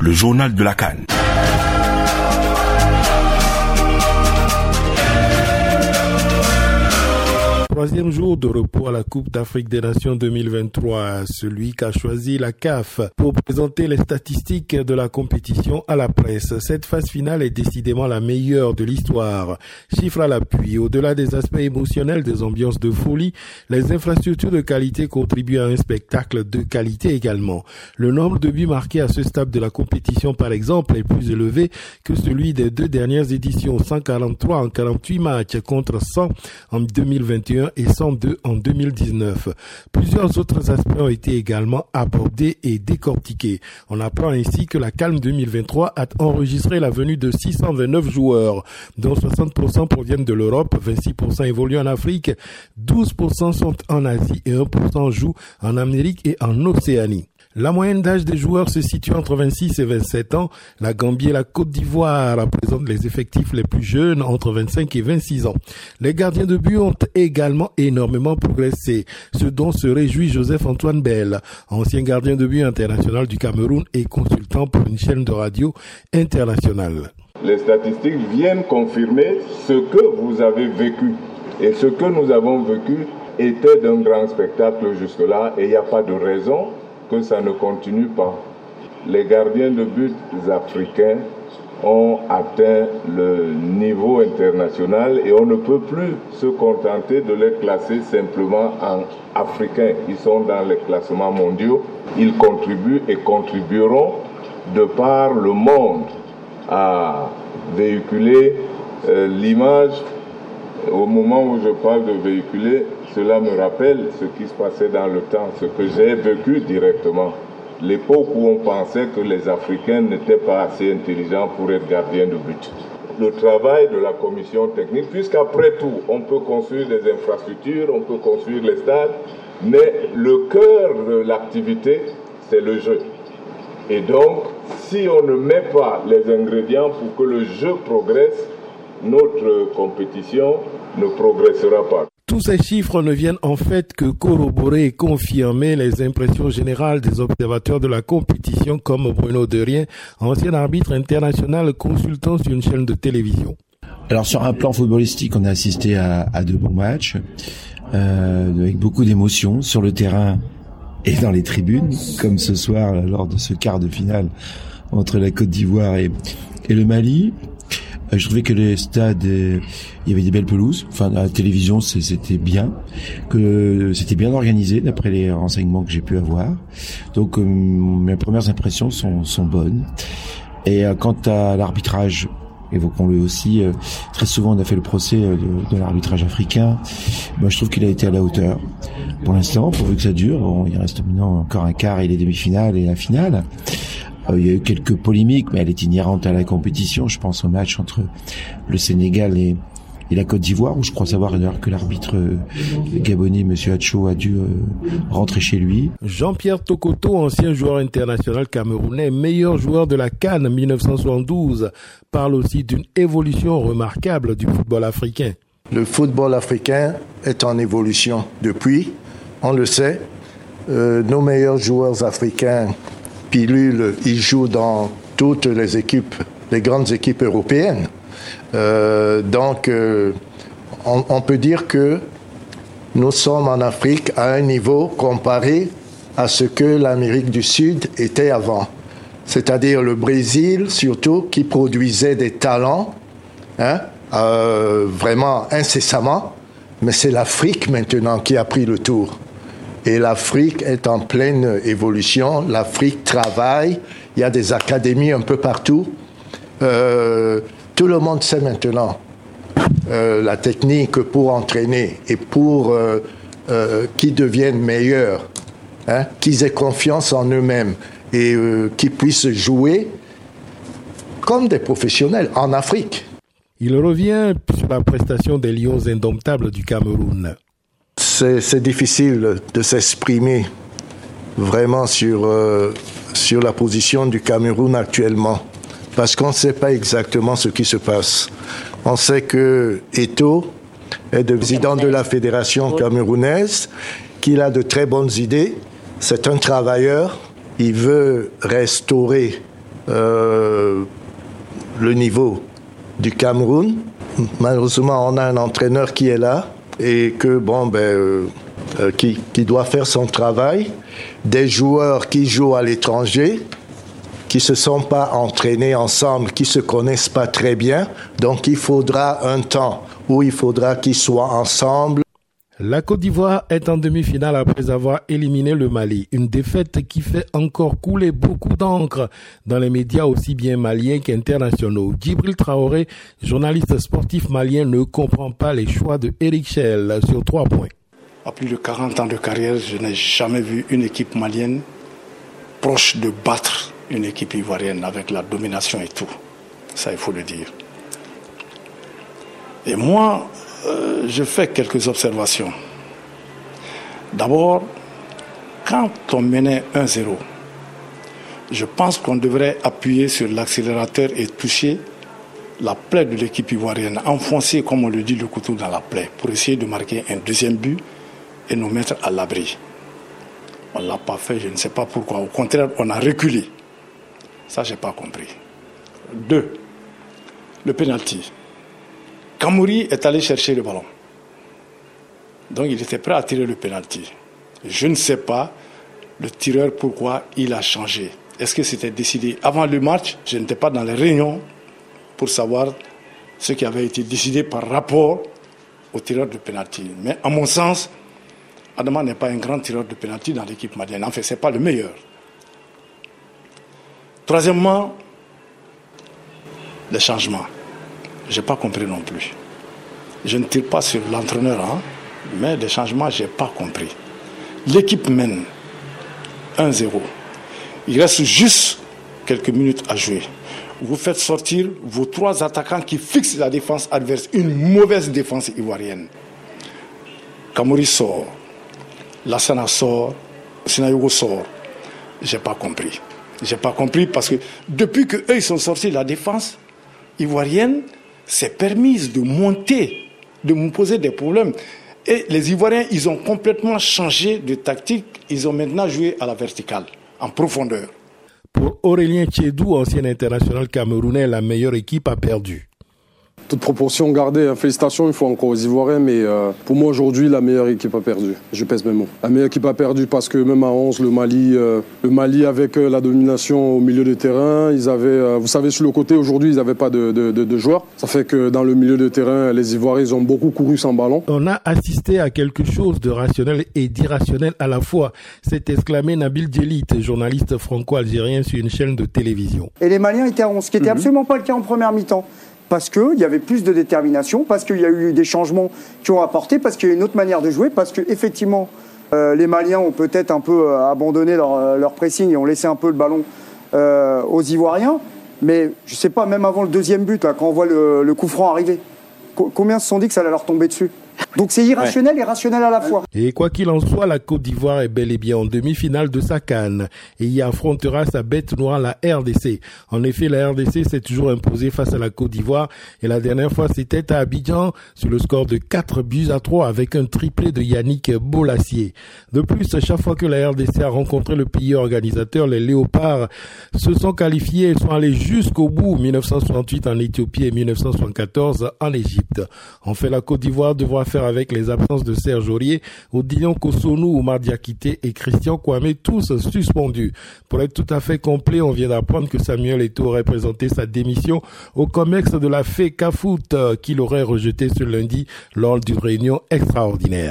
Le journal de la Cannes. Troisième jour de repos à la Coupe d'Afrique des Nations 2023, celui qu'a choisi la CAF pour présenter les statistiques de la compétition à la presse. Cette phase finale est décidément la meilleure de l'histoire. Chiffre à l'appui, au-delà des aspects émotionnels des ambiances de folie, les infrastructures de qualité contribuent à un spectacle de qualité également. Le nombre de buts marqués à ce stade de la compétition, par exemple, est plus élevé que celui des deux dernières éditions, 143 en 48 matchs contre 100 en 2021 et 102 en 2019. Plusieurs autres aspects ont été également abordés et décortiqués. On apprend ainsi que la Calme 2023 a enregistré la venue de 629 joueurs, dont 60% proviennent de l'Europe, 26% évoluent en Afrique, 12% sont en Asie et 1% jouent en Amérique et en Océanie. La moyenne d'âge des joueurs se situe entre 26 et 27 ans. La Gambie et la Côte d'Ivoire présentent les effectifs les plus jeunes entre 25 et 26 ans. Les gardiens de but ont également énormément progressé, ce dont se réjouit Joseph-Antoine Bell, ancien gardien de but international du Cameroun et consultant pour une chaîne de radio internationale. Les statistiques viennent confirmer ce que vous avez vécu. Et ce que nous avons vécu était d'un grand spectacle jusque-là et il n'y a pas de raison que ça ne continue pas. Les gardiens de but africains ont atteint le niveau international et on ne peut plus se contenter de les classer simplement en africains. Ils sont dans les classements mondiaux, ils contribuent et contribueront de par le monde à véhiculer euh, l'image. Au moment où je parle de véhiculer, cela me rappelle ce qui se passait dans le temps, ce que j'ai vécu directement. L'époque où on pensait que les Africains n'étaient pas assez intelligents pour être gardiens de but. Le travail de la commission technique, puisqu'après tout, on peut construire des infrastructures, on peut construire les stades, mais le cœur de l'activité, c'est le jeu. Et donc, si on ne met pas les ingrédients pour que le jeu progresse, notre compétition ne progressera pas. Tous ces chiffres ne viennent en fait que corroborer et confirmer les impressions générales des observateurs de la compétition comme Bruno Derien, ancien arbitre international consultant sur une chaîne de télévision. Alors sur un plan footballistique, on a assisté à, deux bons matchs euh, avec beaucoup d'émotions sur le terrain et dans les tribunes, comme ce soir lors de ce quart de finale entre la Côte d'Ivoire et le Mali. Euh, je trouvais que les stades, euh, il y avait des belles pelouses. Enfin, à la télévision, c'était bien, que c'était bien organisé d'après les renseignements que j'ai pu avoir. Donc, euh, mes premières impressions sont, sont bonnes. Et quant à l'arbitrage, évoquons-le aussi, très souvent on a fait le procès de, de l'arbitrage africain. Moi, je trouve qu'il a été à la hauteur. Pour l'instant, pourvu que ça dure, bon, il reste maintenant encore un quart et les demi-finales et la finale. Euh, il y a eu quelques polémiques, mais elle est inhérente à la compétition. Je pense au match entre le Sénégal et, la Côte d'Ivoire, où je crois savoir d'ailleurs que l'arbitre euh, gabonais, Monsieur Hacho, a dû euh, rentrer chez lui. Jean-Pierre Tokoto, ancien joueur international camerounais, meilleur joueur de la Cannes 1972, parle aussi d'une évolution remarquable du football africain. Le football africain est en évolution depuis, on le sait. nos meilleurs joueurs africains Pilule, il joue dans toutes les équipes, les grandes équipes européennes. Euh, donc, euh, on, peut dire que nous sommes en Afrique à un niveau comparé à ce que l'Amérique du Sud était avant. C'est-à-dire le Brésil, surtout, qui produisait des talents hein, euh, vraiment incessamment, mais c'est l'Afrique maintenant qui a pris le tour. Et l'Afrique est en pleine évolution. L'Afrique travaille. Il y a des académies un peu partout. Euh, tout le monde sait maintenant euh, la technique pour entraîner et pour euh, qu'ils deviennent meilleurs, hein, qu'ils aient confiance en eux-mêmes et qu'ils puissent jouer comme des professionnels en Afrique. Il revient sur la prestation des Lions indomptables du Cameroun c'est difficile de s'exprimer vraiment sur, euh, sur la position du Cameroun actuellement, parce qu'on ne sait pas exactement ce qui se passe. On sait que Eto est le président de la fédération camerounaise, qu'il a de très bonnes idées, c'est un travailleur, il veut restaurer euh, le niveau du Cameroun. Malheureusement, on a un entraîneur qui est là et que bon ben euh, euh, qui, qui doit faire son travail. Des joueurs qui jouent à l'étranger, qui se sont pas entraînés ensemble, qui se connaissent pas très bien. Donc il faudra un temps où il faudra qu'ils soient ensemble la Côte d'Ivoire est en demi-finale après avoir éliminé le Mali. Une défaite qui fait encore couler beaucoup d'encre dans les médias aussi bien maliens qu'internationaux. Djibril Traoré, journaliste sportif malien, ne comprend pas les choix de Eric Schell sur trois points. À plus de 40 ans de carrière, je n'ai jamais vu une équipe malienne proche de battre une équipe ivoirienne avec la domination et tout. Ça, il faut le dire. Et moi, euh, je fais quelques observations. D'abord, quand on menait 1-0, je pense qu'on devrait appuyer sur l'accélérateur et toucher la plaie de l'équipe ivoirienne, enfoncer, comme on le dit, le couteau dans la plaie, pour essayer de marquer un deuxième but et nous mettre à l'abri. On ne l'a pas fait, je ne sais pas pourquoi. Au contraire, on a reculé. Ça, je n'ai pas compris. Deux, le penalty. Kamouri est allé chercher le ballon. Donc il était prêt à tirer le penalty. Je ne sais pas le tireur pourquoi il a changé. Est-ce que c'était décidé avant le match? Je n'étais pas dans les réunions pour savoir ce qui avait été décidé par rapport au tireur de penalty. Mais à mon sens, Adama n'est pas un grand tireur de penalty dans l'équipe malienne. En fait, ce n'est pas le meilleur. Troisièmement, les changements. Je n'ai pas compris non plus. Je ne tire pas sur l'entraîneur, hein, mais des changements, je n'ai pas compris. L'équipe mène 1-0. Il reste juste quelques minutes à jouer. Vous faites sortir vos trois attaquants qui fixent la défense adverse. Une mauvaise défense ivoirienne. Kamori sort. Lassana sort. Sinayogo sort. J'ai pas compris. J'ai pas compris parce que depuis que eux ils sont sortis, la défense ivoirienne s'est permise de monter, de me poser des problèmes. Et les Ivoiriens, ils ont complètement changé de tactique. Ils ont maintenant joué à la verticale, en profondeur. Pour Aurélien Tchédou, ancien international camerounais, la meilleure équipe a perdu toute proportion gardée, hein. félicitations une fois encore aux Ivoiriens, mais euh, pour moi aujourd'hui, la meilleure équipe a perdu. Je pèse mes mots. La meilleure équipe a perdu parce que même à 11, le Mali, euh, le Mali avec euh, la domination au milieu de terrain, ils avaient, vous savez, sur le côté aujourd'hui, ils n'avaient pas de, de, de, joueurs. Ça fait que dans le milieu de terrain, les Ivoiriens, ils ont beaucoup couru sans ballon. On a assisté à quelque chose de rationnel et d'irrationnel à la fois. s'est exclamé Nabil Djelit, journaliste franco-algérien sur une chaîne de télévision. Et les Maliens étaient à 11, ce qui n'était mhm. absolument pas le cas en première mi-temps parce qu'il y avait plus de détermination, parce qu'il y a eu des changements qui ont apporté, parce qu'il y a une autre manière de jouer, parce que effectivement euh, les Maliens ont peut-être un peu euh, abandonné leur, euh, leur, pressing et ont laissé un peu le ballon aux Ivoiriens. Mais je ne sais pas, même avant le deuxième but, quand on voit le coup franc arriver, combien se sont dit que ça allait leur tomber dessus? Donc c'est irrationnel et rationnel à la fois. Et quoi qu'il en soit, la Côte d'Ivoire est bel et bien en demi-finale de sa canne et y affrontera sa bête noire, la RDC. En effet, la RDC s'est toujours imposée face à la Côte d'Ivoire et la dernière fois c'était à Abidjan sur le score de 4 buts à 3 avec un triplé de Yannick Bolassier. De plus, chaque fois que la RDC a rencontré le pays organisateur, les Léopards se sont qualifiés et sont allés jusqu'au bout 1968 en Éthiopie et 1974 en Égypte. En fait, la Côte d'Ivoire devra faire avec les absences de Serge Aurier, Odilon Kosonou, Oumar Diakité et Christian Kwame, tous suspendus. Pour être tout à fait complet, on vient d'apprendre que Samuel Eto'o aurait présenté sa démission au COMEX de la FECAFOOT qu'il aurait rejeté ce lundi lors d'une réunion extraordinaire.